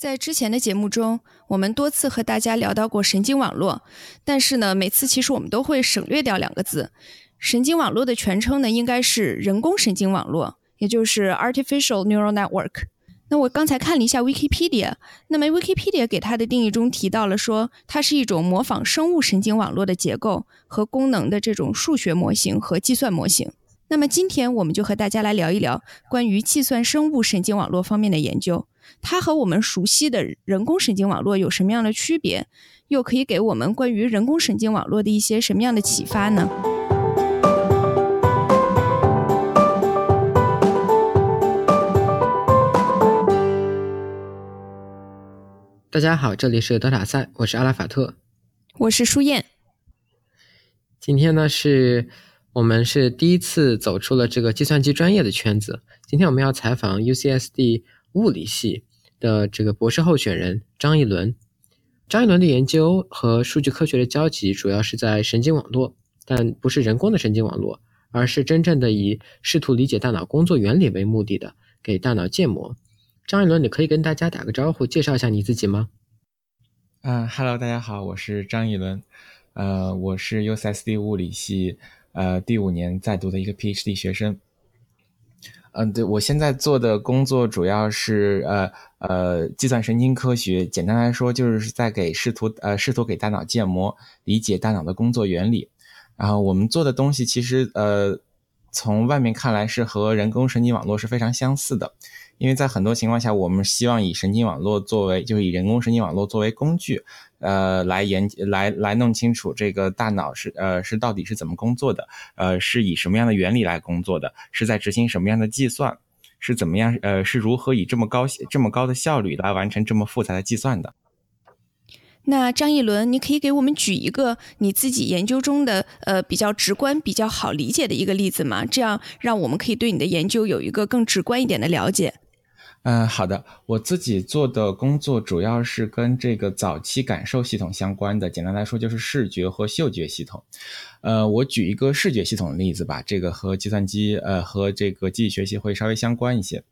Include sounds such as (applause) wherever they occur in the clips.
在之前的节目中，我们多次和大家聊到过神经网络，但是呢，每次其实我们都会省略掉两个字。神经网络的全称呢，应该是人工神经网络，也就是 artificial neural network。那我刚才看了一下 Wikipedia，那么 Wikipedia 给它的定义中提到了说，它是一种模仿生物神经网络的结构和功能的这种数学模型和计算模型。那么今天我们就和大家来聊一聊关于计算生物神经网络方面的研究，它和我们熟悉的人工神经网络有什么样的区别，又可以给我们关于人工神经网络的一些什么样的启发呢？大家好，这里是德塔赛，我是阿拉法特，我是舒燕。今天呢是。我们是第一次走出了这个计算机专业的圈子。今天我们要采访 UCSD 物理系的这个博士候选人张一伦。张一伦的研究和数据科学的交集主要是在神经网络，但不是人工的神经网络，而是真正的以试图理解大脑工作原理为目的的给大脑建模。张一伦，你可以跟大家打个招呼，介绍一下你自己吗？嗯哈喽，大家好，我是张一伦，呃，我是 USSD 物理系。呃，第五年在读的一个 PhD 学生。嗯，对我现在做的工作主要是呃呃计算神经科学，简单来说就是在给试图呃试图给大脑建模，理解大脑的工作原理。然后我们做的东西其实呃从外面看来是和人工神经网络是非常相似的。因为在很多情况下，我们希望以神经网络作为，就是以人工神经网络作为工具，呃，来研来来弄清楚这个大脑是呃是到底是怎么工作的，呃，是以什么样的原理来工作的，是在执行什么样的计算，是怎么样呃是如何以这么高这么高的效率来完成这么复杂的计算的。那张一伦，你可以给我们举一个你自己研究中的呃比较直观、比较好理解的一个例子吗？这样让我们可以对你的研究有一个更直观一点的了解。嗯，好的。我自己做的工作主要是跟这个早期感受系统相关的。简单来说，就是视觉和嗅觉系统。呃，我举一个视觉系统的例子吧，这个和计算机呃和这个机器学习会稍微相关一些。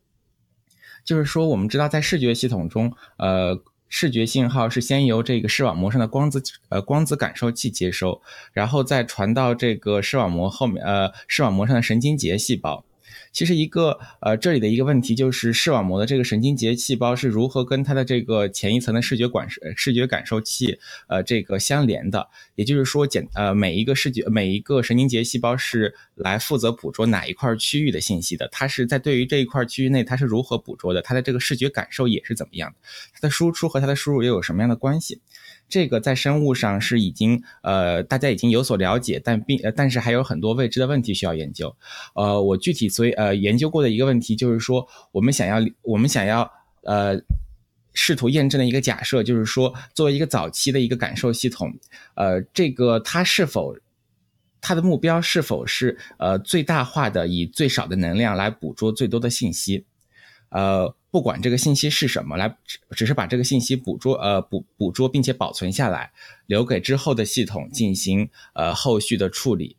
就是说，我们知道在视觉系统中，呃，视觉信号是先由这个视网膜上的光子呃光子感受器接收，然后再传到这个视网膜后面呃视网膜上的神经节细胞。其实一个呃，这里的一个问题就是视网膜的这个神经节细胞是如何跟它的这个前一层的视觉管视觉感受器呃这个相连的？也就是说，简呃每一个视觉每一个神经节细胞是来负责捕捉哪一块区域的信息的？它是在对于这一块区域内它是如何捕捉的？它的这个视觉感受也是怎么样的？它的输出和它的输入又有什么样的关系？这个在生物上是已经呃大家已经有所了解，但并但是还有很多未知的问题需要研究。呃，我具体所以呃研究过的一个问题就是说，我们想要我们想要呃试图验证的一个假设，就是说作为一个早期的一个感受系统，呃，这个它是否它的目标是否是呃最大化的以最少的能量来捕捉最多的信息，呃。不管这个信息是什么，来只只是把这个信息捕捉，呃，捕捕捉并且保存下来，留给之后的系统进行呃后续的处理。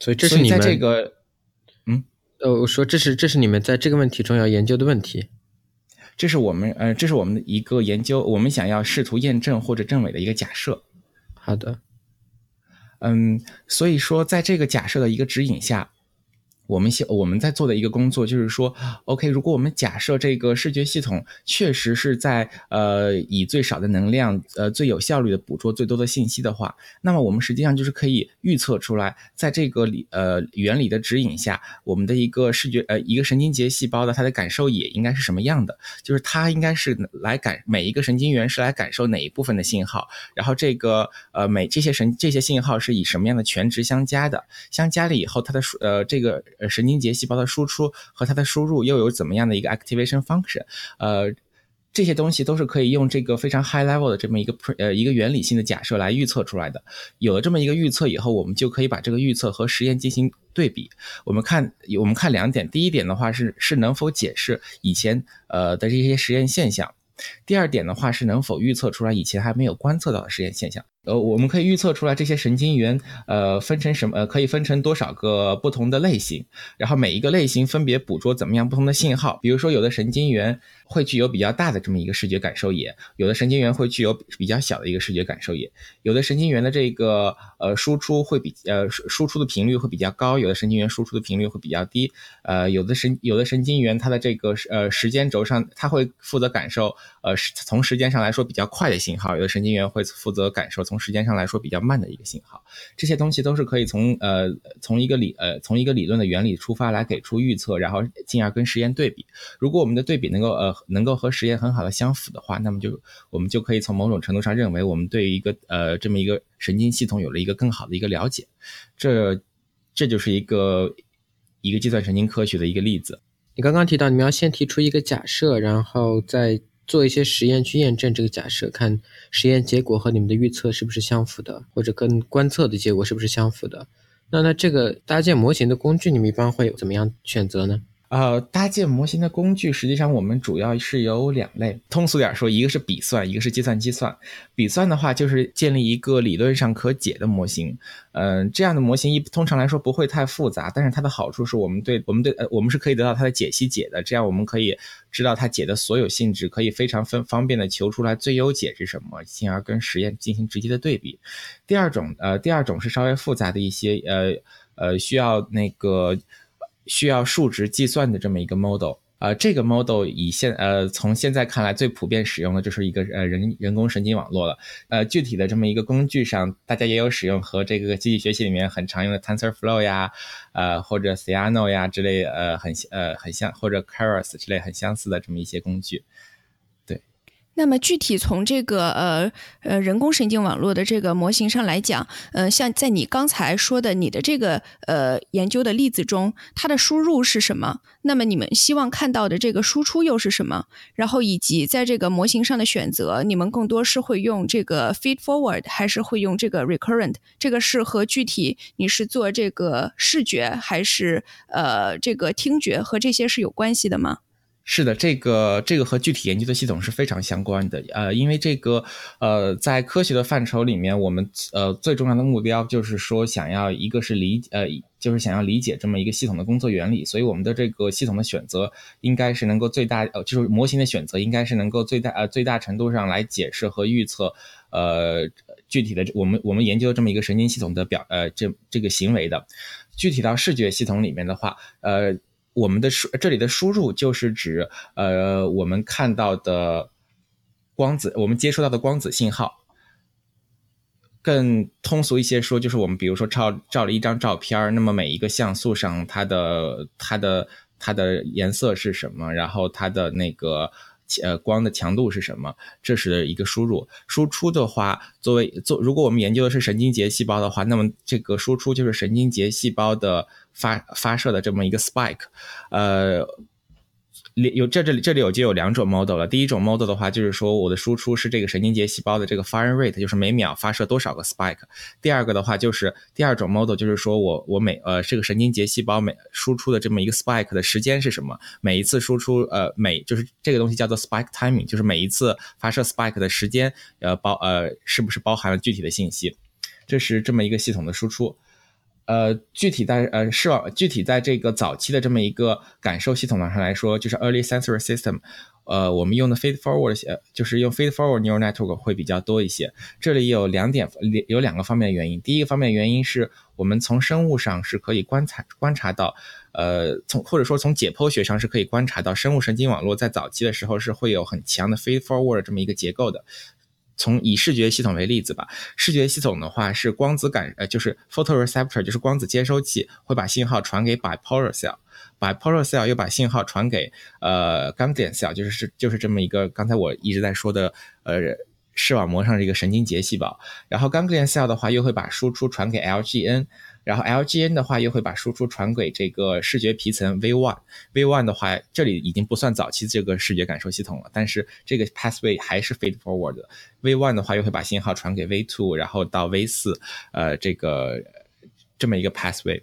所以这是你们这个，嗯，呃，我说这是这是你们在这个问题中要研究的问题。这是我们呃，这是我们的一个研究，我们想要试图验证或者证伪的一个假设。好的，嗯，所以说在这个假设的一个指引下。我们现我们在做的一个工作就是说，OK，如果我们假设这个视觉系统确实是在呃以最少的能量呃最有效率的捕捉最多的信息的话，那么我们实际上就是可以预测出来，在这个理呃原理的指引下，我们的一个视觉呃一个神经节细胞的它的感受也应该是什么样的，就是它应该是来感每一个神经元是来感受哪一部分的信号，然后这个呃每这些神这些信号是以什么样的权值相加的，相加了以后它的数呃这个。神经节细胞的输出和它的输入又有怎么样的一个 activation function？呃，这些东西都是可以用这个非常 high level 的这么一个呃一个原理性的假设来预测出来的。有了这么一个预测以后，我们就可以把这个预测和实验进行对比。我们看，我们看两点。第一点的话是是能否解释以前呃的这些实验现象。第二点的话是能否预测出来以前还没有观测到的实验现象。呃，我们可以预测出来这些神经元，呃，分成什么？呃，可以分成多少个不同的类型，然后每一个类型分别捕捉怎么样不同的信号。比如说，有的神经元会具有比较大的这么一个视觉感受野，有的神经元会具有比较小的一个视觉感受野，有的神经元的这个呃输出会比呃输出的频率会比较高，有的神经元输出的频率会比较低。呃，有的神有的神经元它的这个呃时间轴上，它会负责感受呃从时间上来说比较快的信号，有的神经元会负责感受从从时间上来说比较慢的一个信号，这些东西都是可以从呃从一个理呃从一个理论的原理出发来给出预测，然后进而跟实验对比。如果我们的对比能够呃能够和实验很好的相符的话，那么就我们就可以从某种程度上认为我们对于一个呃这么一个神经系统有了一个更好的一个了解。这这就是一个一个计算神经科学的一个例子。你刚刚提到你们要先提出一个假设，然后再。做一些实验去验证这个假设，看实验结果和你们的预测是不是相符的，或者跟观测的结果是不是相符的。那那这个搭建模型的工具，你们一般会怎么样选择呢？呃，搭建模型的工具，实际上我们主要是有两类。通俗点说，一个是笔算，一个是计算机算。笔算的话，就是建立一个理论上可解的模型。嗯，这样的模型一通常来说不会太复杂，但是它的好处是我们对我们对呃我们是可以得到它的解析解的，这样我们可以知道它解的所有性质，可以非常分方便的求出来最优解是什么，进而跟实验进行直接的对比。第二种，呃，第二种是稍微复杂的一些，呃呃，需要那个。需要数值计算的这么一个 model，呃，这个 model 以现呃从现在看来最普遍使用的就是一个呃人人工神经网络了，呃，具体的这么一个工具上，大家也有使用和这个机器学习里面很常用的 TensorFlow 呀，呃或者 Theano 呀之类，呃很呃很像或者 Keras 之类很相似的这么一些工具。那么具体从这个呃呃人工神经网络的这个模型上来讲，呃，像在你刚才说的你的这个呃研究的例子中，它的输入是什么？那么你们希望看到的这个输出又是什么？然后以及在这个模型上的选择，你们更多是会用这个 feed forward 还是会用这个 recurrent？这个是和具体你是做这个视觉还是呃这个听觉和这些是有关系的吗？是的，这个这个和具体研究的系统是非常相关的。呃，因为这个呃，在科学的范畴里面，我们呃最重要的目标就是说，想要一个是理呃，就是想要理解这么一个系统的工作原理。所以，我们的这个系统的选择应该是能够最大呃，就是模型的选择应该是能够最大呃最大程度上来解释和预测呃具体的我们我们研究这么一个神经系统的表呃这这个行为的。具体到视觉系统里面的话，呃。我们的输这里的输入就是指呃我们看到的光子，我们接收到的光子信号。更通俗一些说，就是我们比如说照照了一张照片那么每一个像素上它的它的它的颜色是什么，然后它的那个呃光的强度是什么，这是一个输入。输出的话，作为做如果我们研究的是神经节细胞的话，那么这个输出就是神经节细胞的。发发射的这么一个 spike，呃，有这这里这里有就有两种 model 了。第一种 model 的话，就是说我的输出是这个神经节细胞的这个 fire rate，就是每秒发射多少个 spike。第二个的话，就是第二种 model，就是说我我每呃这个神经节细胞每输出的这么一个 spike 的时间是什么？每一次输出呃每就是这个东西叫做 spike timing，就是每一次发射 spike 的时间呃包呃是不是包含了具体的信息？这是这么一个系统的输出。呃，具体在呃视网，具体在这个早期的这么一个感受系统上来说，就是 early sensory system，呃，我们用的 feed forward，就是用 feed forward neural network 会比较多一些。这里有两点，有两个方面的原因。第一个方面原因是我们从生物上是可以观察观察到，呃，从或者说从解剖学上是可以观察到，生物神经网络在早期的时候是会有很强的 feed forward 这么一个结构的。从以视觉系统为例子吧，视觉系统的话是光子感呃，就是 photoreceptor，就是光子接收器，会把信号传给 bipolar cell，bipolar cell 又把信号传给呃 ganglion cell，就是是就是这么一个刚才我一直在说的呃视网膜上的一个神经节细胞，然后 ganglion cell 的话又会把输出传给 LGN。然后 LGN 的话又会把输出传给这个视觉皮层 V1，V1 的话这里已经不算早期这个视觉感受系统了，但是这个 pathway 还是 feed forward 的。V1 的话又会把信号传给 V2，然后到 V4，呃，这个这么一个 pathway。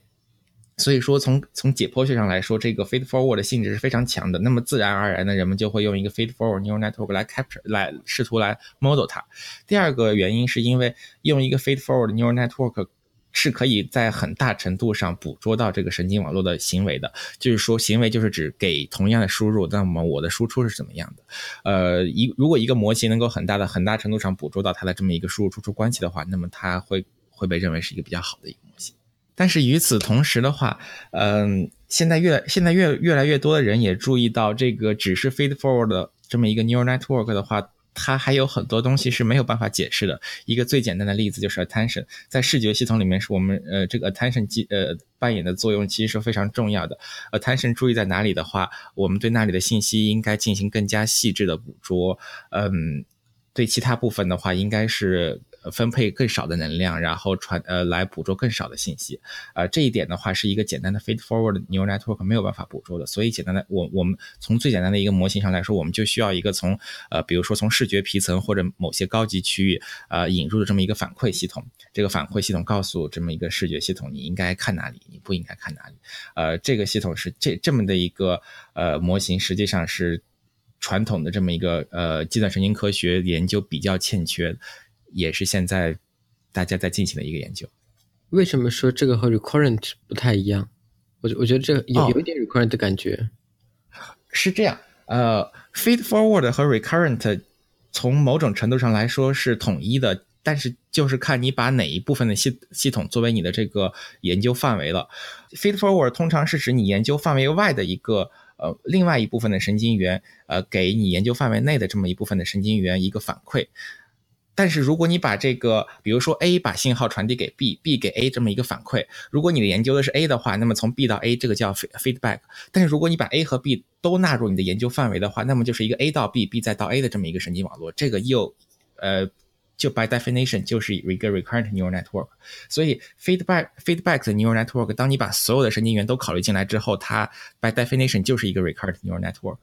所以说从从解剖学上来说，这个 feed forward 的性质是非常强的。那么自然而然的，人们就会用一个 feed forward neural network 来 capture 来试图来 model 它。第二个原因是因为用一个 feed forward neural network 是可以在很大程度上捕捉到这个神经网络的行为的。就是说，行为就是指给同样的输入，那么我的输出是怎么样的？呃，一如果一个模型能够很大的很大程度上捕捉到它的这么一个输入输出关系的话，那么它会会被认为是一个比较好的一个模型。但是与此同时的话，嗯，现在越现在越越来越多的人也注意到，这个只是 feed forward 的这么一个 neural network 的话，它还有很多东西是没有办法解释的。一个最简单的例子就是 attention，在视觉系统里面，是我们呃这个 attention 机呃扮演的作用其实是非常重要的。attention 注意在哪里的话，我们对那里的信息应该进行更加细致的捕捉。嗯，对其他部分的话，应该是。分配更少的能量，然后传呃来捕捉更少的信息，呃这一点的话是一个简单的 feed forward neural network 没有办法捕捉的，所以简单的我我们从最简单的一个模型上来说，我们就需要一个从呃比如说从视觉皮层或者某些高级区域呃引入的这么一个反馈系统，这个反馈系统告诉这么一个视觉系统你应该看哪里，你不应该看哪里，呃这个系统是这这么的一个呃模型，实际上是传统的这么一个呃计算神经科学研究比较欠缺。也是现在大家在进行的一个研究。为什么说这个和 recurrent 不太一样？我我觉得这有有一点 recurrent 的感觉。是这样，呃，feed forward 和 recurrent 从某种程度上来说是统一的，但是就是看你把哪一部分的系系统作为你的这个研究范围了。feed forward 通常是指你研究范围外的一个呃另外一部分的神经元，呃，给你研究范围内的这么一部分的神经元一个反馈。但是如果你把这个，比如说 A 把信号传递给 B，B 给 A 这么一个反馈，如果你的研究的是 A 的话，那么从 B 到 A 这个叫 feedback。但是如果你把 A 和 B 都纳入你的研究范围的话，那么就是一个 A 到 B，B 再到 A 的这么一个神经网络。这个又，呃，就 by definition 就是一个 recurrent neural network。所以 feedback feedback 的 neural network，当你把所有的神经元都考虑进来之后，它 by definition 就是一个 recurrent neural network。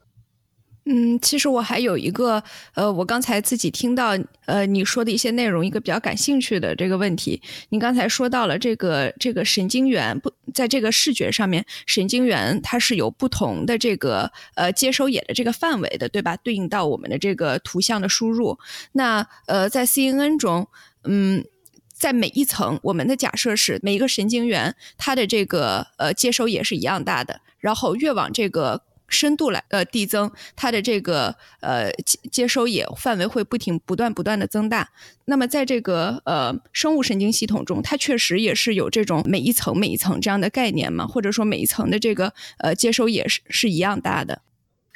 嗯，其实我还有一个，呃，我刚才自己听到，呃，你说的一些内容，一个比较感兴趣的这个问题。你刚才说到了这个这个神经元不在这个视觉上面，神经元它是有不同的这个呃接收野的这个范围的，对吧？对应到我们的这个图像的输入。那呃，在 CNN 中，嗯，在每一层，我们的假设是每一个神经元它的这个呃接收也是一样大的，然后越往这个。深度来呃递增，它的这个呃接接收也范围会不停不断不断的增大。那么在这个呃生物神经系统中，它确实也是有这种每一层每一层这样的概念嘛，或者说每一层的这个呃接收也是是一样大的。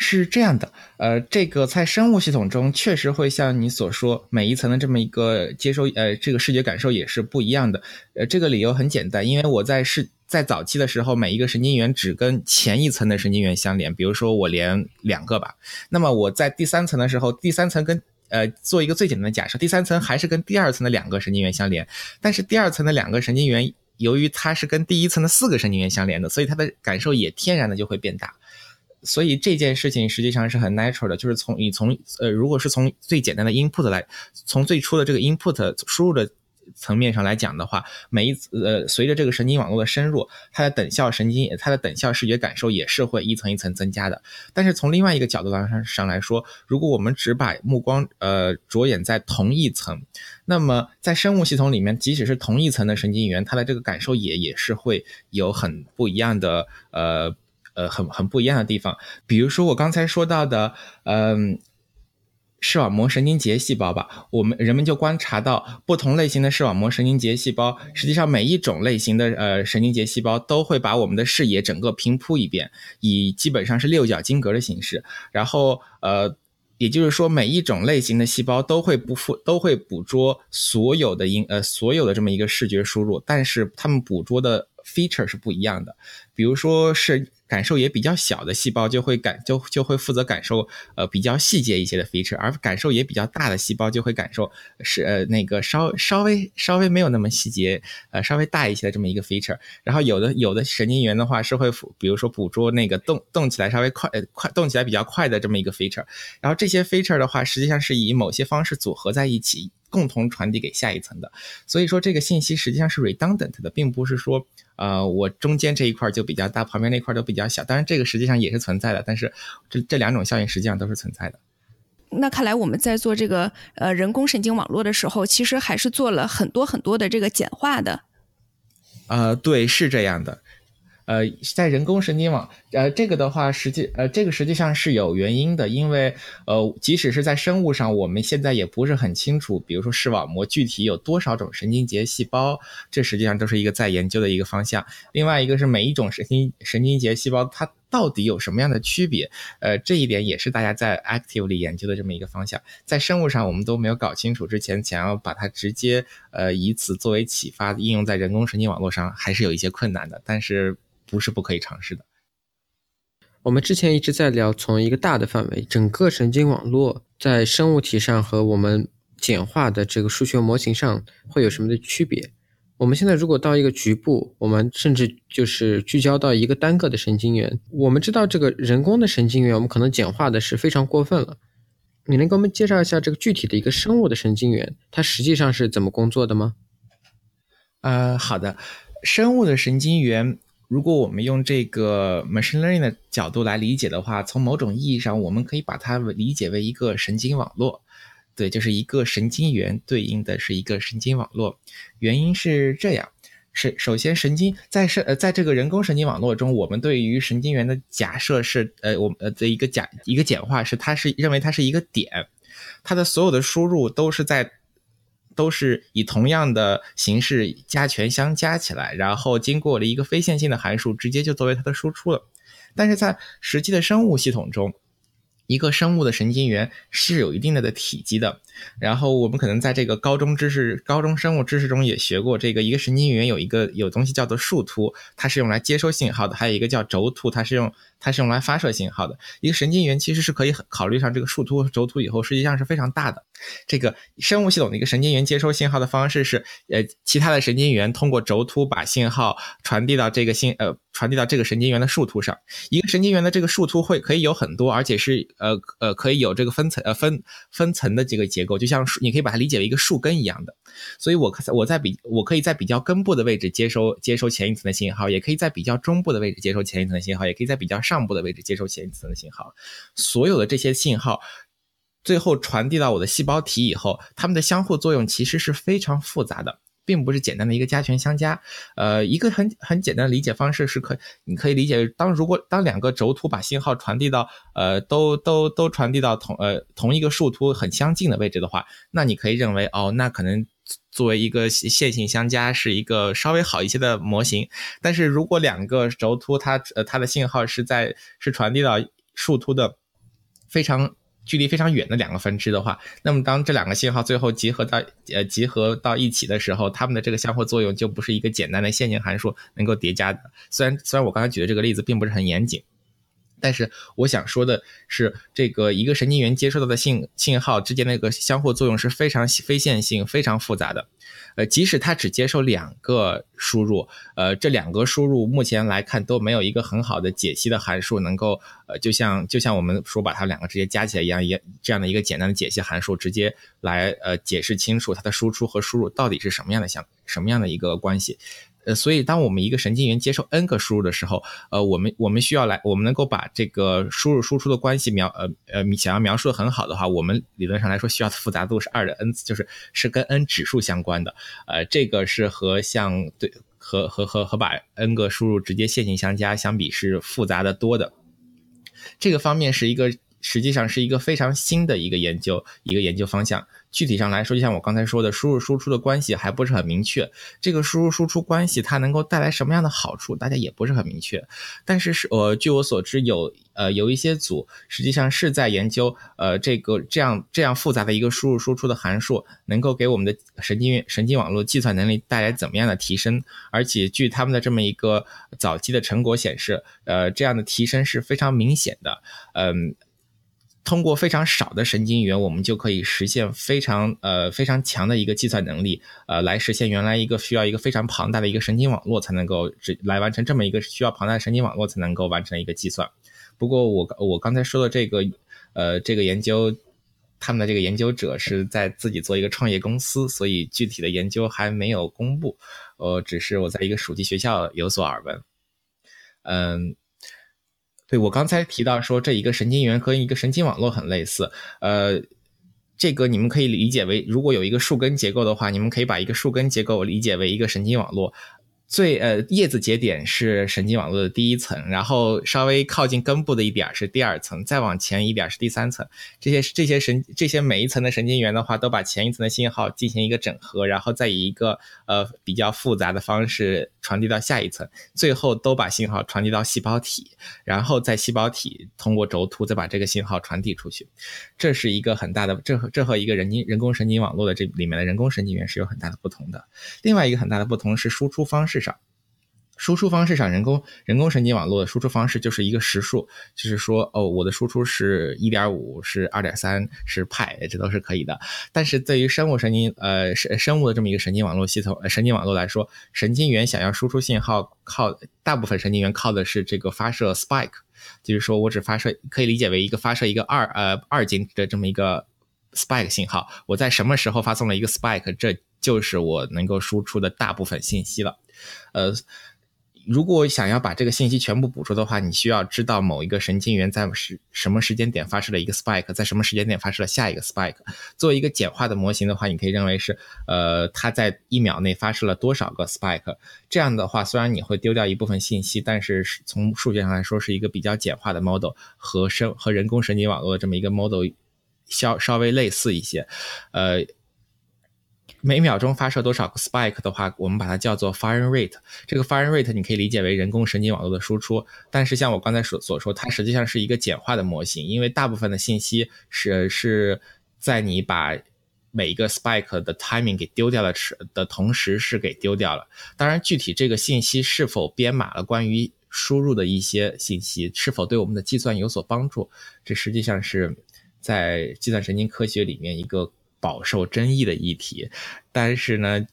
是这样的，呃，这个在生物系统中确实会像你所说，每一层的这么一个接收呃这个视觉感受也是不一样的。呃，这个理由很简单，因为我在视。在早期的时候，每一个神经元只跟前一层的神经元相连。比如说，我连两个吧。那么我在第三层的时候，第三层跟呃做一个最简单的假设，第三层还是跟第二层的两个神经元相连。但是第二层的两个神经元，由于它是跟第一层的四个神经元相连的，所以它的感受也天然的就会变大。所以这件事情实际上是很 natural 的，就是从你从呃，如果是从最简单的 input 来，从最初的这个 input 输入的。层面上来讲的话，每一呃，随着这个神经网络的深入，它的等效神经，它的等效视觉感受也是会一层一层增加的。但是从另外一个角度上上来说，如果我们只把目光呃着眼在同一层，那么在生物系统里面，即使是同一层的神经元，它的这个感受也也是会有很不一样的呃呃很很不一样的地方。比如说我刚才说到的，嗯。视网膜神经节细胞吧，我们人们就观察到不同类型的视网膜神经节细胞，实际上每一种类型的呃神经节细胞都会把我们的视野整个平铺一遍，以基本上是六角晶格的形式。然后呃，也就是说每一种类型的细胞都会不负都会捕捉所有的音呃所有的这么一个视觉输入，但是它们捕捉的 feature 是不一样的，比如说是。感受也比较小的细胞就会感就就会负责感受呃比较细节一些的 feature，而感受也比较大的细胞就会感受是呃那个稍稍微稍微没有那么细节呃稍微大一些的这么一个 feature。然后有的有的神经元的话是会比如说捕捉那个动动起来稍微快快动起来比较快的这么一个 feature。然后这些 feature 的话实际上是以某些方式组合在一起。共同传递给下一层的。所以说这个信息实际上是 redundant 的，并不是说呃我中间这一块就比较大，旁边那块都比较小。当然这个实际上也是存在的，但是这这两种效应实际上都是存在的。那看来我们在做这个呃人工神经网络的时候，其实还是做了很多很多的这个简化的。呃，对，是这样的。呃，在人工神经网，呃，这个的话，实际，呃，这个实际上是有原因的，因为，呃，即使是在生物上，我们现在也不是很清楚，比如说视网膜具体有多少种神经节细胞，这实际上都是一个在研究的一个方向。另外一个是每一种神经神经节细胞它到底有什么样的区别，呃，这一点也是大家在 actively 研究的这么一个方向。在生物上我们都没有搞清楚之前，想要把它直接，呃，以此作为启发应用在人工神经网络上，还是有一些困难的，但是。不是不可以尝试的。我们之前一直在聊，从一个大的范围，整个神经网络在生物体上和我们简化的这个数学模型上会有什么的区别？我们现在如果到一个局部，我们甚至就是聚焦到一个单个的神经元，我们知道这个人工的神经元，我们可能简化的是非常过分了。你能给我们介绍一下这个具体的一个生物的神经元，它实际上是怎么工作的吗？呃，好的，生物的神经元。如果我们用这个 machine learning 的角度来理解的话，从某种意义上，我们可以把它理解为一个神经网络。对，就是一个神经元对应的是一个神经网络。原因是这样：是首先，神经在是呃，在这个人工神经网络中，我们对于神经元的假设是呃，我呃的一个假一个简化是，它是认为它是一个点，它的所有的输入都是在。都是以同样的形式加权相加起来，然后经过了一个非线性的函数，直接就作为它的输出了。但是在实际的生物系统中，一个生物的神经元是有一定的的体积的。然后我们可能在这个高中知识、高中生物知识中也学过，这个一个神经元有一个有东西叫做树突，它是用来接收信号的；还有一个叫轴突，它是用。它是用来发射信号的一个神经元，其实是可以考虑上这个树突轴突以后，实际上是非常大的。这个生物系统的一个神经元接收信号的方式是，呃，其他的神经元通过轴突把信号传递到这个信，呃，传递到这个神经元的树突上。一个神经元的这个树突会可以有很多，而且是呃呃可以有这个分层呃分分层的这个结结构，就像树，你可以把它理解为一个树根一样的。所以，我我在比我可以在比较根部的位置接收接收前一层的信号，也可以在比较中部的位置接收前一层的信号，也可以在比较上部的位置接收前一层的信号。所有的这些信号最后传递到我的细胞体以后，它们的相互作用其实是非常复杂的，并不是简单的一个加权相加。呃，一个很很简单的理解方式是可你可以理解当如果当两个轴突把信号传递到呃都都都传递到同呃同一个树突很相近的位置的话，那你可以认为哦，那可能。作为一个线性相加是一个稍微好一些的模型，但是如果两个轴突它呃它的信号是在是传递到树突的非常距离非常远的两个分支的话，那么当这两个信号最后集合到呃集合到一起的时候，它们的这个相互作用就不是一个简单的线性函数能够叠加的。虽然虽然我刚才举的这个例子并不是很严谨。但是我想说的是，这个一个神经元接收到的信信号之间的一个相互作用是非常非线性、非常复杂的。呃，即使它只接受两个输入，呃，这两个输入目前来看都没有一个很好的解析的函数能够，呃，就像就像我们说把它两个直接加起来一样，也这样的一个简单的解析函数，直接来呃解释清楚它的输出和输入到底是什么样的相什么样的一个关系。呃，所以当我们一个神经元接受 n 个输入的时候，呃，我们我们需要来，我们能够把这个输入输出的关系描，呃呃，想要描述的很好的话，我们理论上来说需要的复杂度是二的 n 次，就是是跟 n 指数相关的。呃，这个是和像对和和和和把 n 个输入直接线性相加相比是复杂的多的。这个方面是一个实际上是一个非常新的一个研究一个研究方向。具体上来说，就像我刚才说的，输入输出的关系还不是很明确。这个输入输出关系它能够带来什么样的好处，大家也不是很明确。但是是呃，据我所知，有呃有一些组实际上是在研究呃这个这样这样复杂的一个输入输出的函数，能够给我们的神经神经网络计算能力带来怎么样的提升。而且据他们的这么一个早期的成果显示，呃这样的提升是非常明显的。嗯。通过非常少的神经元，我们就可以实现非常呃非常强的一个计算能力，呃，来实现原来一个需要一个非常庞大的一个神经网络才能够只来完成这么一个需要庞大的神经网络才能够完成一个计算。不过我我刚才说的这个呃这个研究。他们的这个研究者是在自己做一个创业公司，所以具体的研究还没有公布。呃，只是我在一个暑期学校有所耳闻。嗯，对我刚才提到说，这一个神经元和一个神经网络很类似。呃，这个你们可以理解为，如果有一个树根结构的话，你们可以把一个树根结构理解为一个神经网络。最呃叶子节点是神经网络的第一层，然后稍微靠近根部的一点是第二层，再往前一点是第三层。这些这些神这些每一层的神经元的话，都把前一层的信号进行一个整合，然后再以一个呃比较复杂的方式传递到下一层，最后都把信号传递到细胞体，然后在细胞体通过轴突再把这个信号传递出去。这是一个很大的，这和这和一个人经人工神经网络的这里面的人工神经元是有很大的不同的。另外一个很大的不同是输出方式。上，输出方式上，人工人工神经网络的输出方式就是一个实数，就是说，哦，我的输出是一点五，是二点三，是派，这都是可以的。但是对于生物神经，呃，生生物的这么一个神经网络系统，神经网络来说，神经元想要输出信号，靠大部分神经元靠的是这个发射 spike，就是说我只发射，可以理解为一个发射一个二呃二进的这么一个 spike 信号，我在什么时候发送了一个 spike，这就是我能够输出的大部分信息了。呃，如果想要把这个信息全部捕捉的话，你需要知道某一个神经元在什么时间点发射了一个 spike，在什么时间点发射了下一个 spike。作为一个简化的模型的话，你可以认为是，呃，它在一秒内发射了多少个 spike。这样的话，虽然你会丢掉一部分信息，但是从数学上来说是一个比较简化的 model，和生和人工神经网络这么一个 model 稍稍微类似一些，呃。每秒钟发射多少个 spike 的话，我们把它叫做 firing rate。这个 firing rate 你可以理解为人工神经网络的输出，但是像我刚才所所说，它实际上是一个简化的模型，因为大部分的信息是是在你把每一个 spike 的 timing 给丢掉了时的同时是给丢掉了。当然，具体这个信息是否编码了关于输入的一些信息，是否对我们的计算有所帮助，这实际上是在计算神经科学里面一个。饱受争议的议题，但是呢，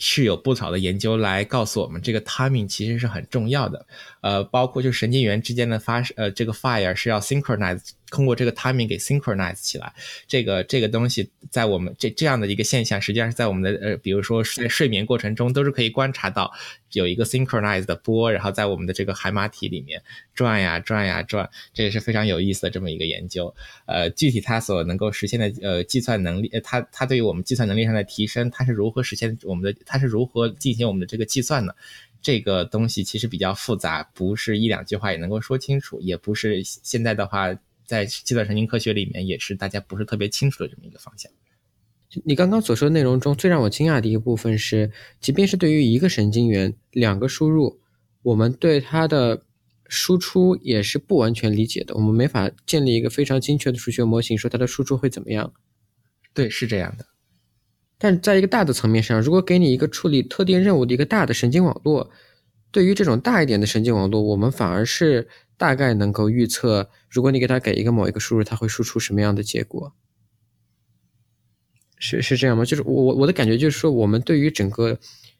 是有不少的研究来告诉我们，这个 timing 其实是很重要的。呃，包括就神经元之间的发呃这个 fire 是要 synchronize。通过这个 timing 给 synchronize 起来，这个这个东西在我们这这样的一个现象，实际上是在我们的呃，比如说在睡眠过程中都是可以观察到有一个 synchronize 的波，然后在我们的这个海马体里面转呀转呀转，这也是非常有意思的这么一个研究。呃，具体它所能够实现的呃计算能力，它它对于我们计算能力上的提升，它是如何实现我们的，它是如何进行我们的这个计算呢？这个东西其实比较复杂，不是一两句话也能够说清楚，也不是现在的话。在计算神经科学里面，也是大家不是特别清楚的这么一个方向。你刚刚所说的内容中最让我惊讶的一个部分是，即便是对于一个神经元两个输入，我们对它的输出也是不完全理解的。我们没法建立一个非常精确的数学模型，说它的输出会怎么样。对，是这样的。但在一个大的层面上，如果给你一个处理特定任务的一个大的神经网络，对于这种大一点的神经网络，我们反而是。大概能够预测，如果你给他给一个某一个输入，他会输出什么样的结果？是是这样吗？就是我我我的感觉就是说，我们对于整个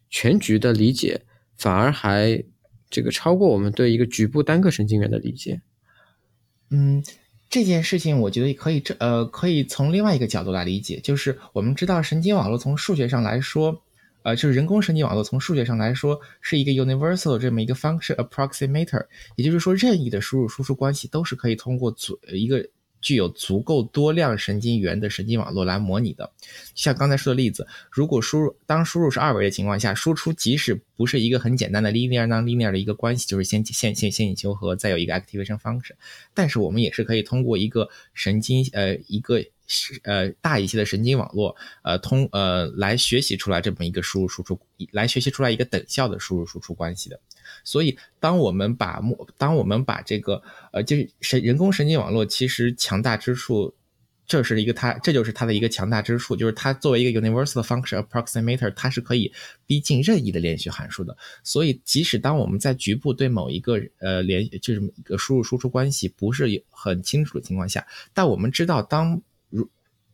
全局的理解，反而还这个超过我们对一个局部单个神经元的理解。嗯，这件事情我觉得可以这呃可以从另外一个角度来理解，就是我们知道神经网络从数学上来说。呃，就是人工神经网络从数学上来说是一个 universal 这么一个 function approximator，也就是说，任意的输入输出关系都是可以通过足一个具有足够多量神经元的神经网络来模拟的。像刚才说的例子，如果输入当输入是二维的情况下，输出即使不是一个很简单的 linear non-linear 的一个关系，就是先线线线性求和，再有一个 activation function，但是我们也是可以通过一个神经呃一个。是呃大一些的神经网络，呃通呃来学习出来这么一个输入输出，来学习出来一个等效的输入输出关系的。所以，当我们把目当我们把这个呃就是神人工神经网络其实强大之处，这是一个它这就是它的一个强大之处，就是它作为一个 universal function approximator，它是可以逼近任意的连续函数的。所以，即使当我们在局部对某一个呃连就是一个输入输出关系不是很清楚的情况下，但我们知道当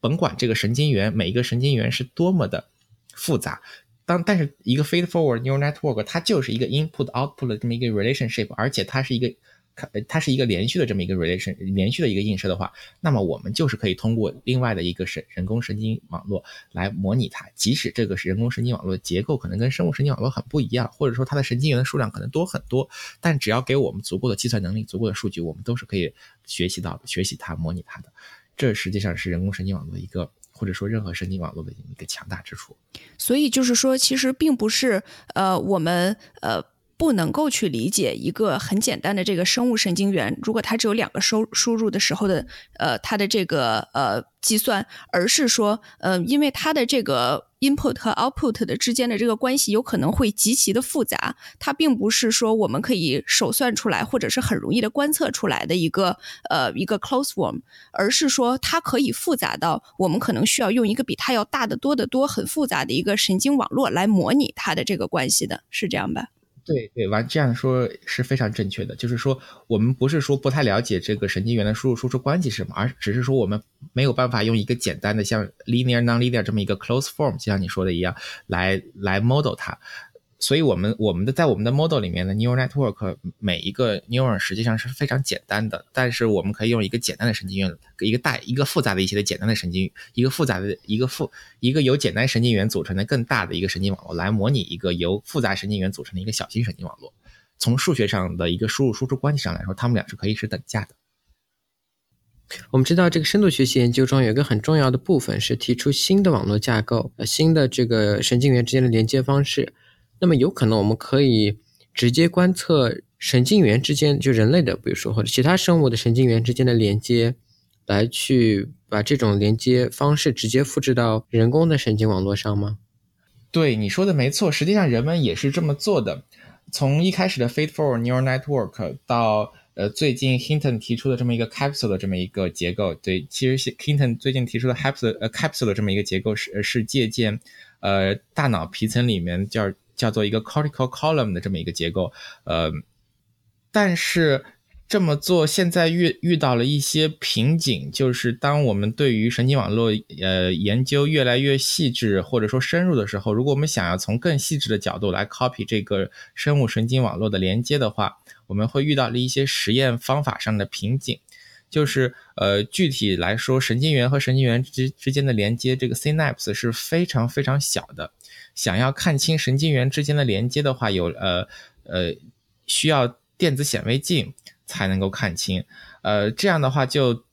甭管这个神经元每一个神经元是多么的复杂，当但是一个 feed forward neural network 它就是一个 input output 的这么一个 relationship，而且它是一个它是一个连续的这么一个 relation，连续的一个映射的话，那么我们就是可以通过另外的一个神人工神经网络来模拟它，即使这个是人工神经网络结构可能跟生物神经网络很不一样，或者说它的神经元的数量可能多很多，但只要给我们足够的计算能力、足够的数据，我们都是可以学习到的、学习它、模拟它的。这实际上是人工神经网络的一个。或者说，任何神经网络的一个强大之处。所以就是说，其实并不是呃，我们呃。不能够去理解一个很简单的这个生物神经元，如果它只有两个收输入的时候的，呃，它的这个呃计算，而是说，呃，因为它的这个 input 和 output 的之间的这个关系有可能会极其的复杂，它并不是说我们可以手算出来或者是很容易的观测出来的一个呃一个 close form，而是说它可以复杂到我们可能需要用一个比它要大得多得多、很复杂的一个神经网络来模拟它的这个关系的，是这样吧？对对，完这样说是非常正确的。就是说，我们不是说不太了解这个神经元的输入输出关系是什么，而只是说我们没有办法用一个简单的像 linear nonlinear 这么一个 close form，就像你说的一样，来来 model 它。所以，我们我们的在我们的 model 里面的 neural network 每一个 neuron 实际上是非常简单的，但是我们可以用一个简单的神经元，一个大一个复杂的一些的简单的神经，一个复杂的一个复一个由简单神经元组成的更大的一个神经网络来模拟一个由复杂神经元组成的一个小型神经网络。从数学上的一个输入输出关系上来说，它们俩是可以是等价的。我们知道，这个深度学习研究中有一个很重要的部分是提出新的网络架构，新的这个神经元之间的连接方式。那么有可能我们可以直接观测神经元之间，就人类的，比如说或者其他生物的神经元之间的连接，来去把这种连接方式直接复制到人工的神经网络上吗？对，你说的没错，实际上人们也是这么做的。从一开始的 Feedforward Neural Network 到呃最近 Hinton 提出的这么一个 Capsule 的这么一个结构，对，其实 Hinton 最近提出的 Capsule 呃 Capsule 的这么一个结构是是借鉴呃大脑皮层里面叫。叫做一个 cortical column 的这么一个结构，呃，但是这么做现在遇遇到了一些瓶颈，就是当我们对于神经网络呃研究越来越细致或者说深入的时候，如果我们想要从更细致的角度来 copy 这个生物神经网络的连接的话，我们会遇到了一些实验方法上的瓶颈，就是呃具体来说，神经元和神经元之之间的连接，这个 synapse 是非常非常小的。想要看清神经元之间的连接的话，有呃呃需要电子显微镜才能够看清。呃，这样的话就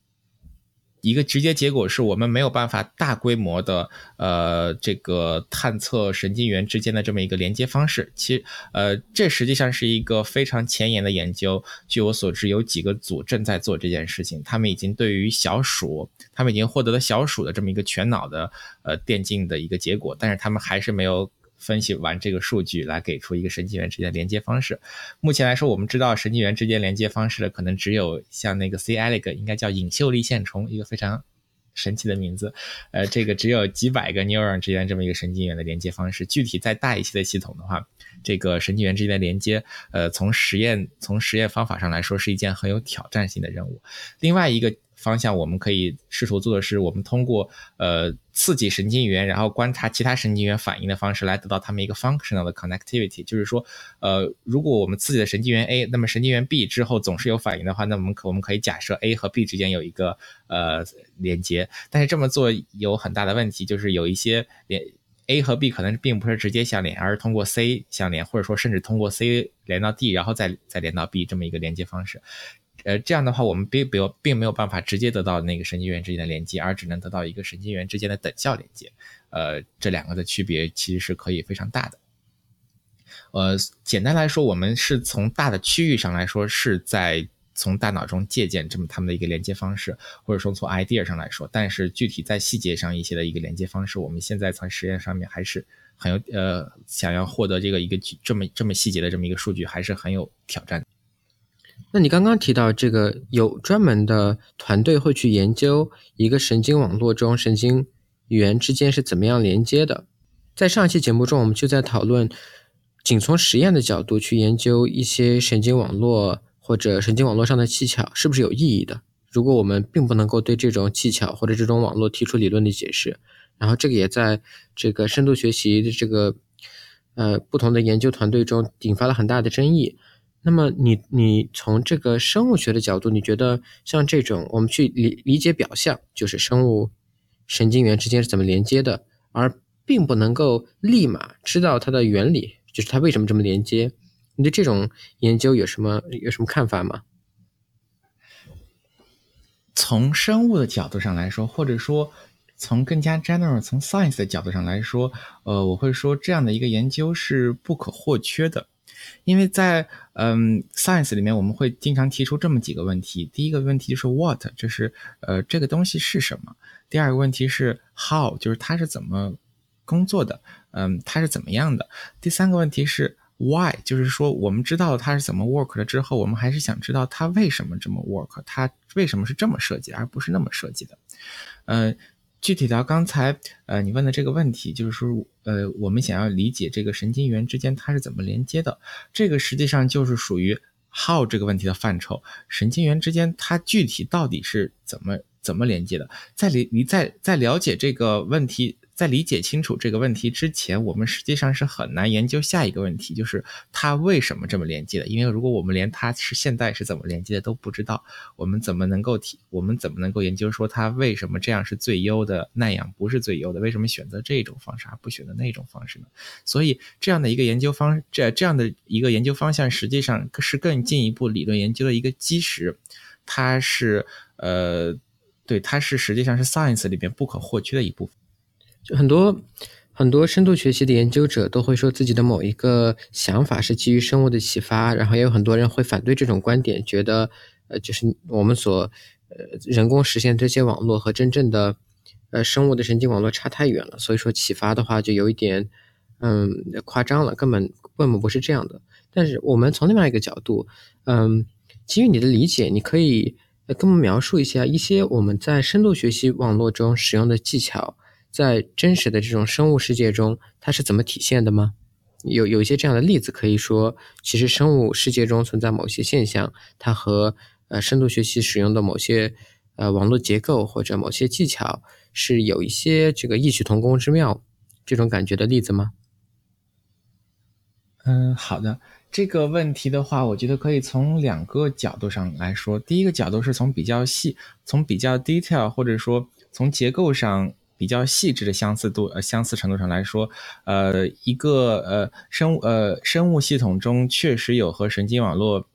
一个直接结果是我们没有办法大规模的呃这个探测神经元之间的这么一个连接方式。其呃这实际上是一个非常前沿的研究。据我所知，有几个组正在做这件事情。他们已经对于小鼠，他们已经获得了小鼠的这么一个全脑的。呃，电竞的一个结果，但是他们还是没有分析完这个数据来给出一个神经元之间的连接方式。目前来说，我们知道神经元之间连接方式的可能只有像那个 C. eleg，应该叫隐秀丽线虫，一个非常神奇的名字。呃，这个只有几百个 neuron 之间这么一个神经元的连接方式。具体再大一些的系统的话，这个神经元之间的连接，呃，从实验从实验方法上来说，是一件很有挑战性的任务。另外一个。方向我们可以试图做的是，我们通过呃刺激神经元，然后观察其他神经元反应的方式来得到它们一个 functional 的 connectivity。就是说，呃，如果我们刺激了神经元 A，那么神经元 B 之后总是有反应的话，那我们可我们可以假设 A 和 B 之间有一个呃连接。但是这么做有很大的问题，就是有一些连 A 和 B 可能并不是直接相连，而是通过 C 相连，或者说甚至通过 C 连到 D，然后再再连到 B 这么一个连接方式。呃，这样的话，我们并并并没有办法直接得到那个神经元之间的连接，而只能得到一个神经元之间的等效连接。呃，这两个的区别其实是可以非常大的。呃，简单来说，我们是从大的区域上来说，是在从大脑中借鉴这么他们的一个连接方式，或者说从 idea 上来说。但是具体在细节上一些的一个连接方式，我们现在从实验上面还是很有呃，想要获得这个一个这么这么细节的这么一个数据，还是很有挑战的。那你刚刚提到这个有专门的团队会去研究一个神经网络中神经元之间是怎么样连接的。在上一期节目中，我们就在讨论，仅从实验的角度去研究一些神经网络或者神经网络上的技巧是不是有意义的。如果我们并不能够对这种技巧或者这种网络提出理论的解释，然后这个也在这个深度学习的这个呃不同的研究团队中引发了很大的争议。那么你你从这个生物学的角度，你觉得像这种我们去理理解表象，就是生物神经元之间是怎么连接的，而并不能够立马知道它的原理，就是它为什么这么连接？你对这种研究有什么有什么看法吗？从生物的角度上来说，或者说从更加 general 从 science 的角度上来说，呃，我会说这样的一个研究是不可或缺的。因为在嗯，science 里面，我们会经常提出这么几个问题。第一个问题就是 what，就是呃这个东西是什么。第二个问题是 how，就是它是怎么工作的，嗯，它是怎么样的。第三个问题是 why，就是说我们知道它是怎么 work 了之后，我们还是想知道它为什么这么 work，它为什么是这么设计，而不是那么设计的。嗯。具体到刚才，呃，你问的这个问题，就是说，呃，我们想要理解这个神经元之间它是怎么连接的，这个实际上就是属于 how 这个问题的范畴。神经元之间它具体到底是怎么怎么连接的？在理你在在了解这个问题。在理解清楚这个问题之前，我们实际上是很难研究下一个问题，就是它为什么这么连接的。因为如果我们连它是现在是怎么连接的都不知道，我们怎么能够提？我们怎么能够研究说它为什么这样是最优的，那样不是最优的？为什么选择这种方式而不选择那种方式呢？所以这样的一个研究方，这这样的一个研究方向，实际上是更进一步理论研究的一个基石。它是呃，对，它是实际上是 science 里边不可或缺的一部分。很多很多深度学习的研究者都会说自己的某一个想法是基于生物的启发，然后也有很多人会反对这种观点，觉得呃就是我们所呃人工实现这些网络和真正的呃生物的神经网络差太远了，所以说启发的话就有一点嗯夸张了，根本根本不是这样的。但是我们从另外一个角度，嗯，基于你的理解，你可以跟我们描述一下一些我们在深度学习网络中使用的技巧。在真实的这种生物世界中，它是怎么体现的吗？有有一些这样的例子可以说，其实生物世界中存在某些现象，它和呃深度学习使用的某些呃网络结构或者某些技巧是有一些这个异曲同工之妙这种感觉的例子吗？嗯，好的，这个问题的话，我觉得可以从两个角度上来说。第一个角度是从比较细，从比较 detail，或者说从结构上。比较细致的相似度，呃，相似程度上来说，呃，一个呃生物呃生物系统中确实有和神经网络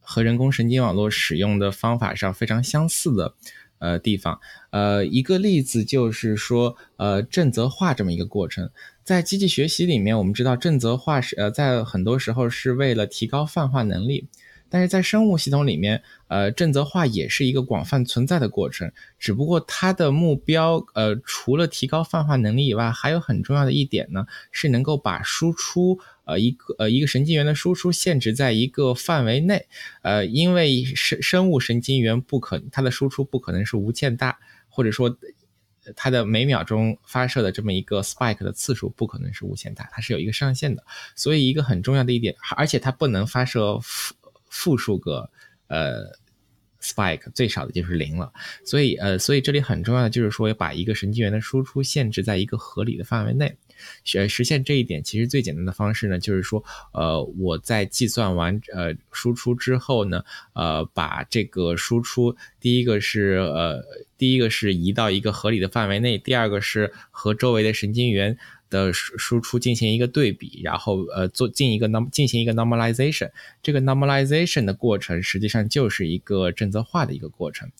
和人工神经网络使用的方法上非常相似的呃地方。呃，一个例子就是说，呃，正则化这么一个过程，在机器学习里面，我们知道正则化是呃在很多时候是为了提高泛化能力。但是在生物系统里面，呃，正则化也是一个广泛存在的过程，只不过它的目标，呃，除了提高泛化能力以外，还有很重要的一点呢，是能够把输出，呃，一个呃一个神经元的输出限制在一个范围内，呃，因为生生物神经元不可，它的输出不可能是无限大，或者说它的每秒钟发射的这么一个 spike 的次数不可能是无限大，它是有一个上限的，所以一个很重要的一点，而且它不能发射。负数个呃 spike 最少的就是零了，所以呃，所以这里很重要的就是说要，把一个神经元的输出限制在一个合理的范围内。实实现这一点，其实最简单的方式呢，就是说，呃，我在计算完呃输出之后呢，呃，把这个输出第一个是呃第一个是移到一个合理的范围内，第二个是和周围的神经元。的输输出进行一个对比，然后呃做进一个 norm 进行一个 normalization，这个 normalization 的过程实际上就是一个正则化的一个过程，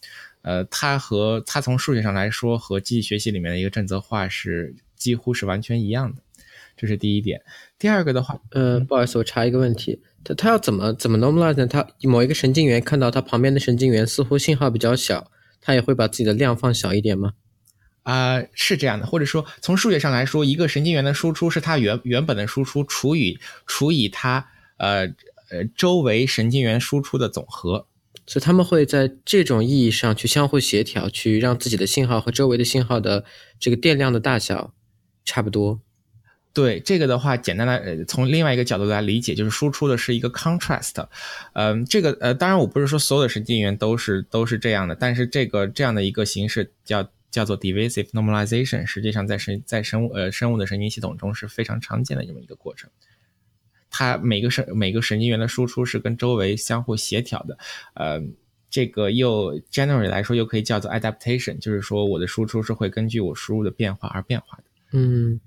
呃，它和它从数学上来说和机器学习里面的一个正则化是几乎是完全一样的，这是第一点。第二个的话，呃，不好意思，我查一个问题，它它要怎么怎么 normalize 呢？它某一个神经元看到它旁边的神经元似乎信号比较小，它也会把自己的量放小一点吗？啊，是这样的，或者说从数学上来说，一个神经元的输出是它原原本的输出除以除以它呃呃周围神经元输出的总和，所以他们会在这种意义上去相互协调，去让自己的信号和周围的信号的这个电量的大小差不多。对这个的话，简单的从另外一个角度来理解，就是输出的是一个 contrast。嗯，这个呃，当然我不是说所有的神经元都是都是这样的，但是这个这样的一个形式叫。叫做 divisive normalization，实际上在神在生物呃生物的神经系统中是非常常见的这么一个过程。它每个神每个神经元的输出是跟周围相互协调的，呃，这个又 generally 来说又可以叫做 adaptation，就是说我的输出是会根据我输入的变化而变化的。嗯，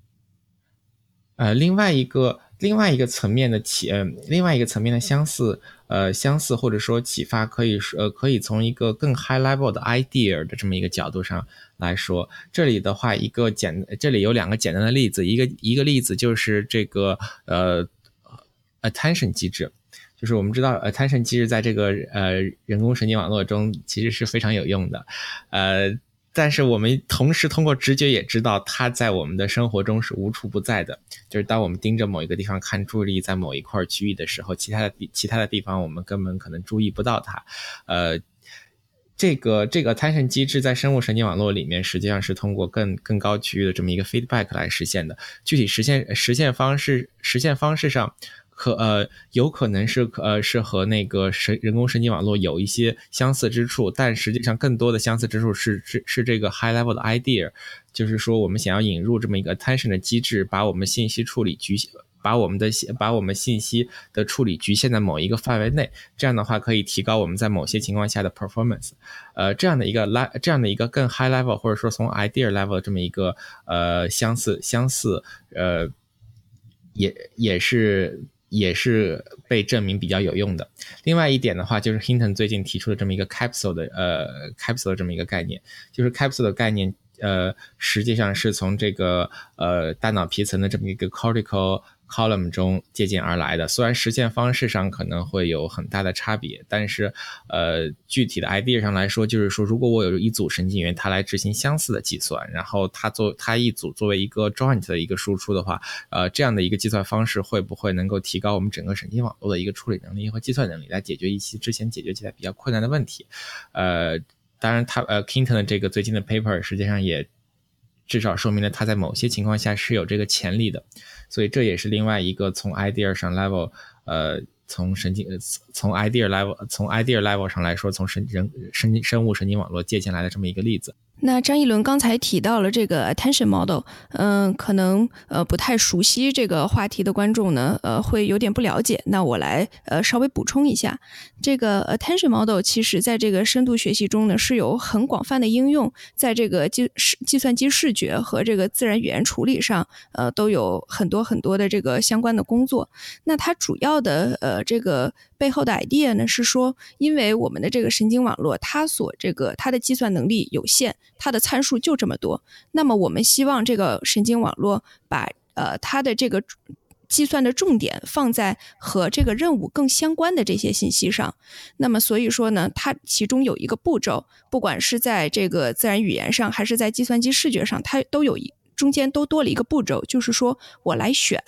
呃，另外一个另外一个层面的启，呃，另外一个层面的相似，呃，相似或者说启发，可以说，呃，可以从一个更 high level 的 idea 的这么一个角度上来说。这里的话，一个简，这里有两个简单的例子，一个一个例子就是这个，呃，attention 机制，就是我们知道 attention 机制在这个呃人工神经网络中其实是非常有用的，呃。但是我们同时通过直觉也知道，它在我们的生活中是无处不在的。就是当我们盯着某一个地方看，注意力在某一块区域的时候，其他的地其他的地方我们根本可能注意不到它。呃，这个这个 attention 机制在生物神经网络里面，实际上是通过更更高区域的这么一个 feedback 来实现的。具体实现实现方式实现方式上。可呃，有可能是呃是和那个神人工神经网络有一些相似之处，但实际上更多的相似之处是是是这个 high level 的 idea，就是说我们想要引入这么一个 attention 的机制，把我们信息处理局限，把我们的把我们信息的处理局限在某一个范围内，这样的话可以提高我们在某些情况下的 performance，呃，这样的一个拉这样的一个更 high level 或者说从 idea level 这么一个呃相似相似呃也也是。也是被证明比较有用的。另外一点的话，就是 Hinton 最近提出的这么一个 capsule 的呃 capsule 这么一个概念，就是 capsule 的概念呃实际上是从这个呃大脑皮层的这么一个 cortical。Column 中借鉴而来的，虽然实现方式上可能会有很大的差别，但是，呃，具体的 idea 上来说，就是说，如果我有一组神经元，它来执行相似的计算，然后它做它一组作为一个 joint 的一个输出的话，呃，这样的一个计算方式会不会能够提高我们整个神经网络的一个处理能力和计算能力，来解决一些之前解决起来比较困难的问题？呃，当然，他呃 Kinton 的这个最近的 paper 实际上也。至少说明了它在某些情况下是有这个潜力的，所以这也是另外一个从 idea 上 level，呃，从神经，呃从 idea level，从 idea level 上来说，从神人神生物神经网络借鉴来的这么一个例子。那张一伦刚才提到了这个 attention model，嗯，可能呃不太熟悉这个话题的观众呢，呃会有点不了解。那我来呃稍微补充一下，这个 attention model 其实在这个深度学习中呢是有很广泛的应用，在这个计视计算机视觉和这个自然语言处理上，呃都有很多很多的这个相关的工作。那它主要的呃这个。背后的 idea 呢是说，因为我们的这个神经网络，它所这个它的计算能力有限，它的参数就这么多。那么我们希望这个神经网络把呃它的这个计算的重点放在和这个任务更相关的这些信息上。那么所以说呢，它其中有一个步骤，不管是在这个自然语言上，还是在计算机视觉上，它都有一中间都多了一个步骤，就是说我来选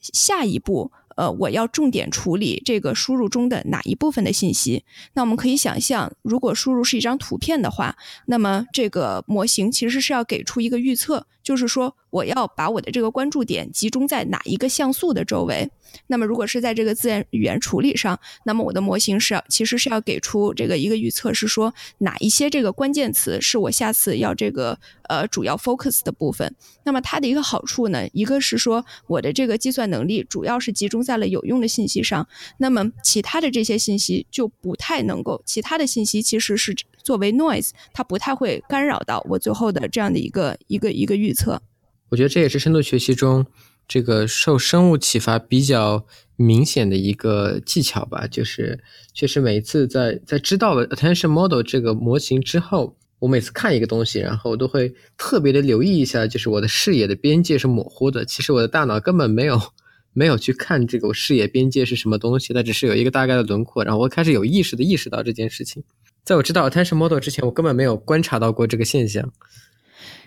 下一步。呃，我要重点处理这个输入中的哪一部分的信息？那我们可以想象，如果输入是一张图片的话，那么这个模型其实是要给出一个预测，就是说。我要把我的这个关注点集中在哪一个像素的周围？那么如果是在这个自然语言处理上，那么我的模型是要其实是要给出这个一个预测，是说哪一些这个关键词是我下次要这个呃主要 focus 的部分。那么它的一个好处呢，一个是说我的这个计算能力主要是集中在了有用的信息上，那么其他的这些信息就不太能够，其他的信息其实是作为 noise，它不太会干扰到我最后的这样的一个一个一个预测。我觉得这也是深度学习中这个受生物启发比较明显的一个技巧吧。就是确实每次在在知道了 attention model 这个模型之后，我每次看一个东西，然后我都会特别的留意一下，就是我的视野的边界是模糊的。其实我的大脑根本没有 (laughs) 没有去看这个我视野边界是什么东西，它只是有一个大概的轮廓。然后我开始有意识的意识到这件事情。在我知道 attention model 之前，我根本没有观察到过这个现象。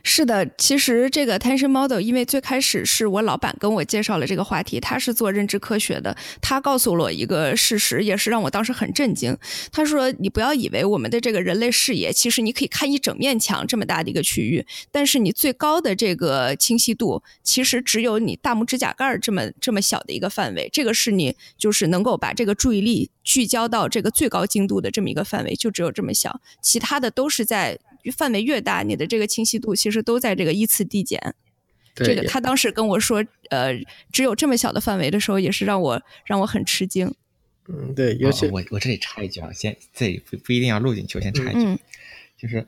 是的，其实这个 attention model，因为最开始是我老板跟我介绍了这个话题，他是做认知科学的，他告诉了我一个事实，也是让我当时很震惊。他说：“你不要以为我们的这个人类视野，其实你可以看一整面墙这么大的一个区域，但是你最高的这个清晰度，其实只有你大拇指甲盖这么这么小的一个范围，这个是你就是能够把这个注意力聚焦到这个最高精度的这么一个范围，就只有这么小，其他的都是在。”范围越大，你的这个清晰度其实都在这个依次递减。这个他当时跟我说，呃，只有这么小的范围的时候，也是让我让我很吃惊。嗯，对，尤其我我这里插一句啊，先这里不不一定要录进去，我先插一句，就是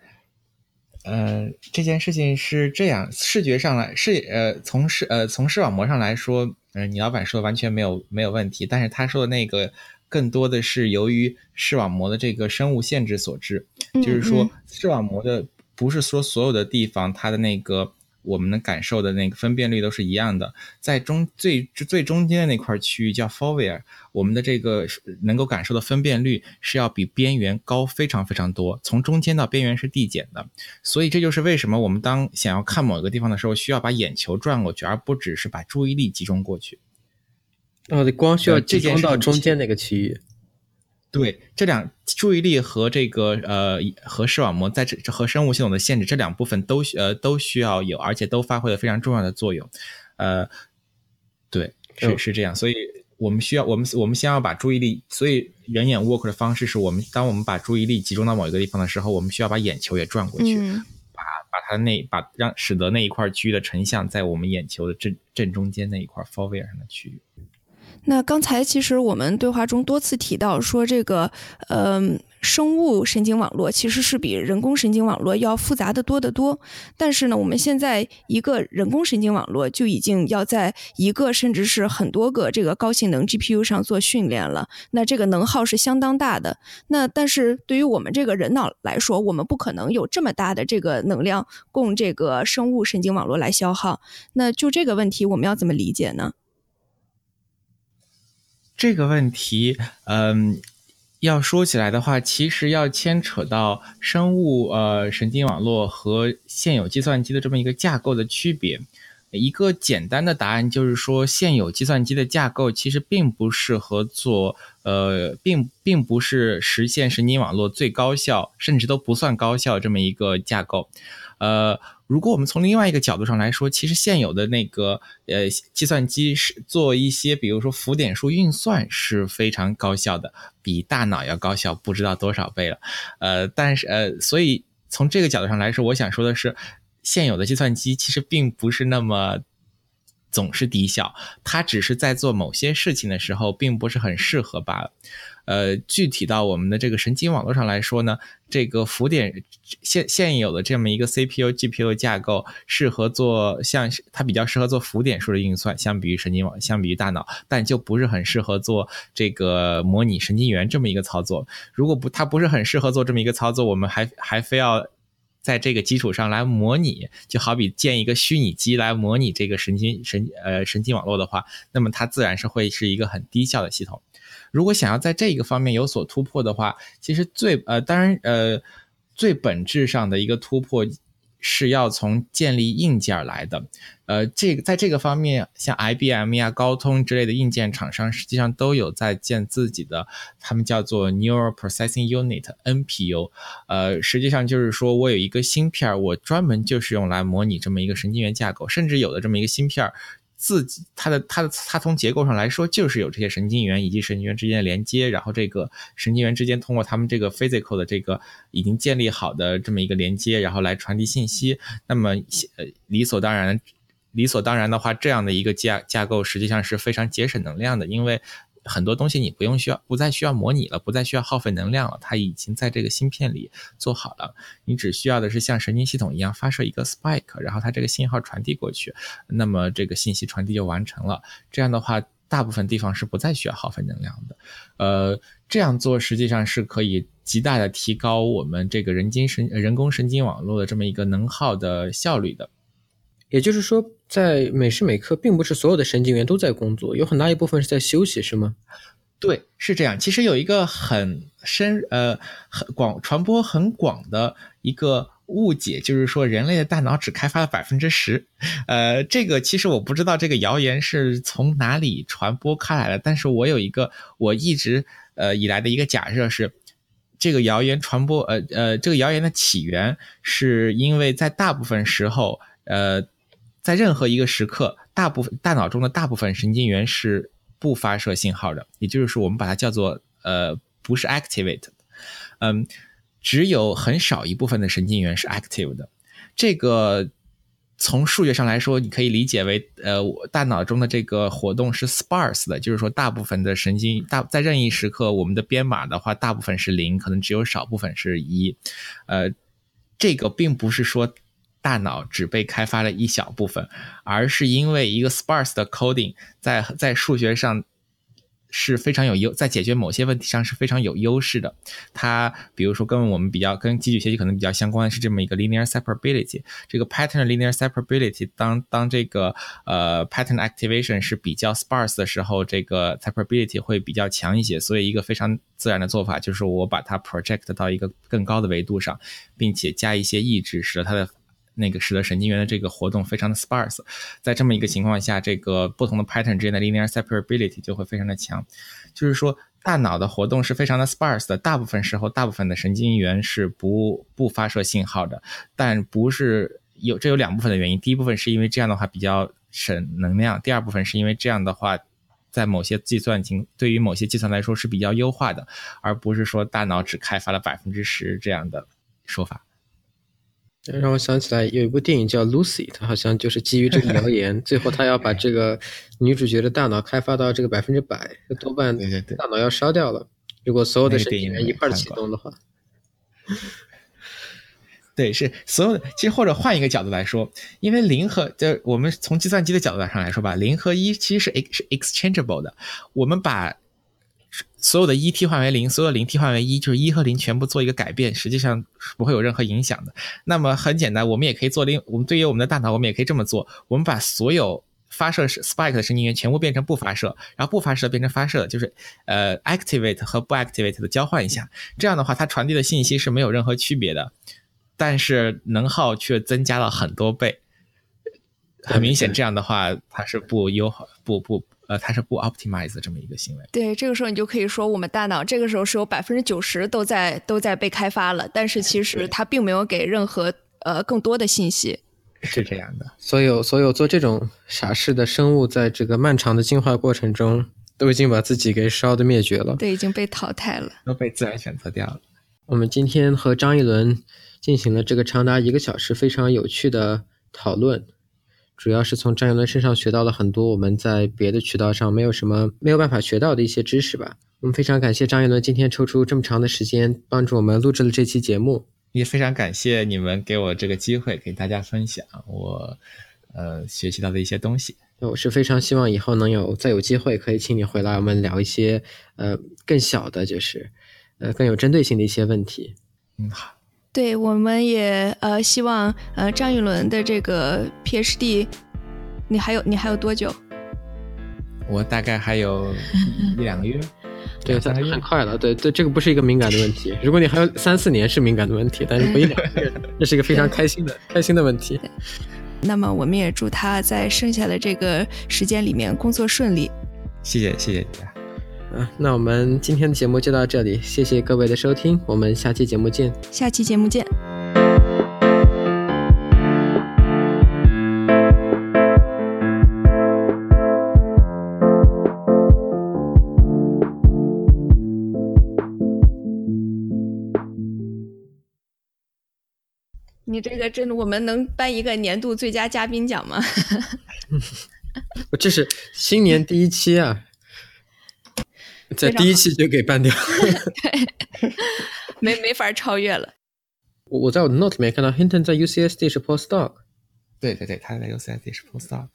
呃，这件事情是这样，视觉上来视呃，从视呃从视网膜上来说，嗯，你老板说的完全没有没有问题，但是他说的那个更多的是由于视网膜的这个生物限制所致，就是说视网膜的不是说所有的地方它的那个。我们能感受的那个分辨率都是一样的，在中最最中间的那块区域叫 fovea，我们的这个能够感受的分辨率是要比边缘高非常非常多，从中间到边缘是递减的，所以这就是为什么我们当想要看某一个地方的时候，需要把眼球转过去，而不只是把注意力集中过去。哦，光需要集中到中间那个区域。对，这两注意力和这个呃和视网膜在这和生物系统的限制这两部分都呃都需要有，而且都发挥了非常重要的作用。呃，对，是是这样，所以我们需要我们我们先要把注意力，所以人眼 work 的方式是我们当我们把注意力集中到某一个地方的时候，我们需要把眼球也转过去，把把它那把让使得那一块区域的成像在我们眼球的正正中间那一块 fovea 上的区域。那刚才其实我们对话中多次提到说，这个呃生物神经网络其实是比人工神经网络要复杂的多得多。但是呢，我们现在一个人工神经网络就已经要在一个甚至是很多个这个高性能 GPU 上做训练了。那这个能耗是相当大的。那但是对于我们这个人脑来说，我们不可能有这么大的这个能量供这个生物神经网络来消耗。那就这个问题，我们要怎么理解呢？这个问题，嗯，要说起来的话，其实要牵扯到生物呃神经网络和现有计算机的这么一个架构的区别。一个简单的答案就是说，现有计算机的架构其实并不适合做呃，并并不是实现神经网络最高效，甚至都不算高效这么一个架构，呃。如果我们从另外一个角度上来说，其实现有的那个呃计算机是做一些，比如说浮点数运算是非常高效的，比大脑要高效不知道多少倍了。呃，但是呃，所以从这个角度上来说，我想说的是，现有的计算机其实并不是那么总是低效，它只是在做某些事情的时候并不是很适合罢了。呃，具体到我们的这个神经网络上来说呢，这个浮点现现有的这么一个 CPU、GPU 架构，适合做像它比较适合做浮点数的运算，相比于神经网，相比于大脑，但就不是很适合做这个模拟神经元这么一个操作。如果不，它不是很适合做这么一个操作，我们还还非要在这个基础上来模拟，就好比建一个虚拟机来模拟这个神经神呃神经网络的话，那么它自然是会是一个很低效的系统。如果想要在这个方面有所突破的话，其实最呃，当然呃，最本质上的一个突破是要从建立硬件来的。呃，这个在这个方面，像 IBM 呀、高通之类的硬件厂商，实际上都有在建自己的，他们叫做 Neural Processing Unit（NPU）。呃，实际上就是说我有一个芯片，我专门就是用来模拟这么一个神经元架构，甚至有的这么一个芯片。自己，它的它的它从结构上来说，就是有这些神经元以及神经元之间的连接，然后这个神经元之间通过他们这个 physical 的这个已经建立好的这么一个连接，然后来传递信息。那么，呃，理所当然，理所当然的话，这样的一个架架构实际上是非常节省能量的，因为。很多东西你不用需要，不再需要模拟了，不再需要耗费能量了，它已经在这个芯片里做好了。你只需要的是像神经系统一样发射一个 spike，然后它这个信号传递过去，那么这个信息传递就完成了。这样的话，大部分地方是不再需要耗费能量的。呃，这样做实际上是可以极大的提高我们这个人精神人工神经网络的这么一个能耗的效率的。也就是说，在每时每刻，并不是所有的神经元都在工作，有很大一部分是在休息，是吗？对，是这样。其实有一个很深、呃，很广、传播很广的一个误解，就是说人类的大脑只开发了百分之十。呃，这个其实我不知道这个谣言是从哪里传播开来的，但是我有一个我一直呃以来的一个假设是，这个谣言传播，呃呃，这个谣言的起源是因为在大部分时候，呃。在任何一个时刻，大部分大脑中的大部分神经元是不发射信号的，也就是说，我们把它叫做呃不是 activate，嗯，只有很少一部分的神经元是 active 的。这个从数学上来说，你可以理解为，呃，大脑中的这个活动是 sparse 的，就是说大部分的神经大在任意时刻，我们的编码的话，大部分是零，可能只有少部分是一。呃，这个并不是说大脑只被开发了一小部分，而是因为一个 sparse 的 coding 在在数学上。是非常有优，在解决某些问题上是非常有优势的。它比如说跟我们比较，跟机器学习可能比较相关的是这么一个 linear separability。这个 pattern linear separability，当当这个呃 pattern activation 是比较 sparse 的时候，这个 separability 会比较强一些。所以一个非常自然的做法就是我把它 project 到一个更高的维度上，并且加一些抑制，使得它的。那个使得神经元的这个活动非常的 sparse，在这么一个情况下，这个不同的 pattern 之间的 linear separability 就会非常的强。就是说，大脑的活动是非常的 sparse 的，大部分时候，大部分的神经元是不不发射信号的。但不是有这有两部分的原因，第一部分是因为这样的话比较省能量，第二部分是因为这样的话，在某些计算情对于某些计算来说是比较优化的，而不是说大脑只开发了百分之十这样的说法。让我想起来有一部电影叫《Lucy》，它好像就是基于这个 (laughs) 谣言，最后他要把这个女主角的大脑开发到这个百分之百，多半大脑要烧掉了。如果所有的神经元一块启动的话，(laughs) 对，是所有的。其实或者换一个角度来说，因为零和就我们从计算机的角度上来说吧，零和一其实是 ex 是 exchangeable 的，我们把。所有的一替换为零，所有的零替换为一，就是一和零全部做一个改变，实际上不会有任何影响的。那么很简单，我们也可以做另，我们对于我们的大脑，我们也可以这么做：我们把所有发射是 spike 的神经元全部变成不发射，然后不发射变成发射，就是呃 activate 和不 activate 的交换一下。这样的话，它传递的信息是没有任何区别的，但是能耗却增加了很多倍。很明显，这样的话它是不优好，不不。呃，它是不 optimize 这么一个行为。对，这个时候你就可以说，我们大脑这个时候是有百分之九十都在都在被开发了，但是其实它并没有给任何呃更多的信息。是这样的，所有所有做这种傻事的生物，在这个漫长的进化过程中，都已经把自己给烧的灭绝了。对，已经被淘汰了，都被自然选择掉了。我们今天和张一伦进行了这个长达一个小时非常有趣的讨论。主要是从张云伦身上学到了很多我们在别的渠道上没有什么没有办法学到的一些知识吧。我们非常感谢张云伦今天抽出这么长的时间帮助我们录制了这期节目，也非常感谢你们给我这个机会给大家分享我呃学习到的一些东西。我是非常希望以后能有再有机会可以请你回来，我们聊一些呃更小的，就是呃更有针对性的一些问题。嗯，好。对，我们也呃希望呃张玉伦的这个 PhD，你还有你还有多久？我大概还有 (laughs) 一两个月，对，三个月很快了。对对，这个不是一个敏感的问题。如果你还有三四年是敏感的问题，但是不一两个月，这是一个非常开心的开心的问题。那么我们也祝他在剩下的这个时间里面工作顺利。谢谢谢谢你。啊，那我们今天的节目就到这里，谢谢各位的收听，我们下期节目见。下期节目见。你这个真的，我们能颁一个年度最佳嘉宾奖吗？我 (laughs) 这是新年第一期啊。在第一期就给办掉，(laughs) 对，没没法超越了。我我在我的 note 里面看到 Hinton 在 UCSD 是 postdoc，对对对，他在 UCSD 是 postdoc，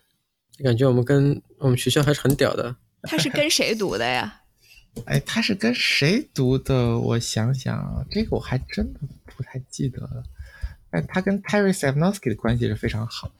感觉我们跟我们学校还是很屌的。他是跟谁读的呀？(laughs) 哎，他是跟谁读的？我想想，这个我还真的不太记得了。但他跟 Terry Savnosky 的关系是非常好。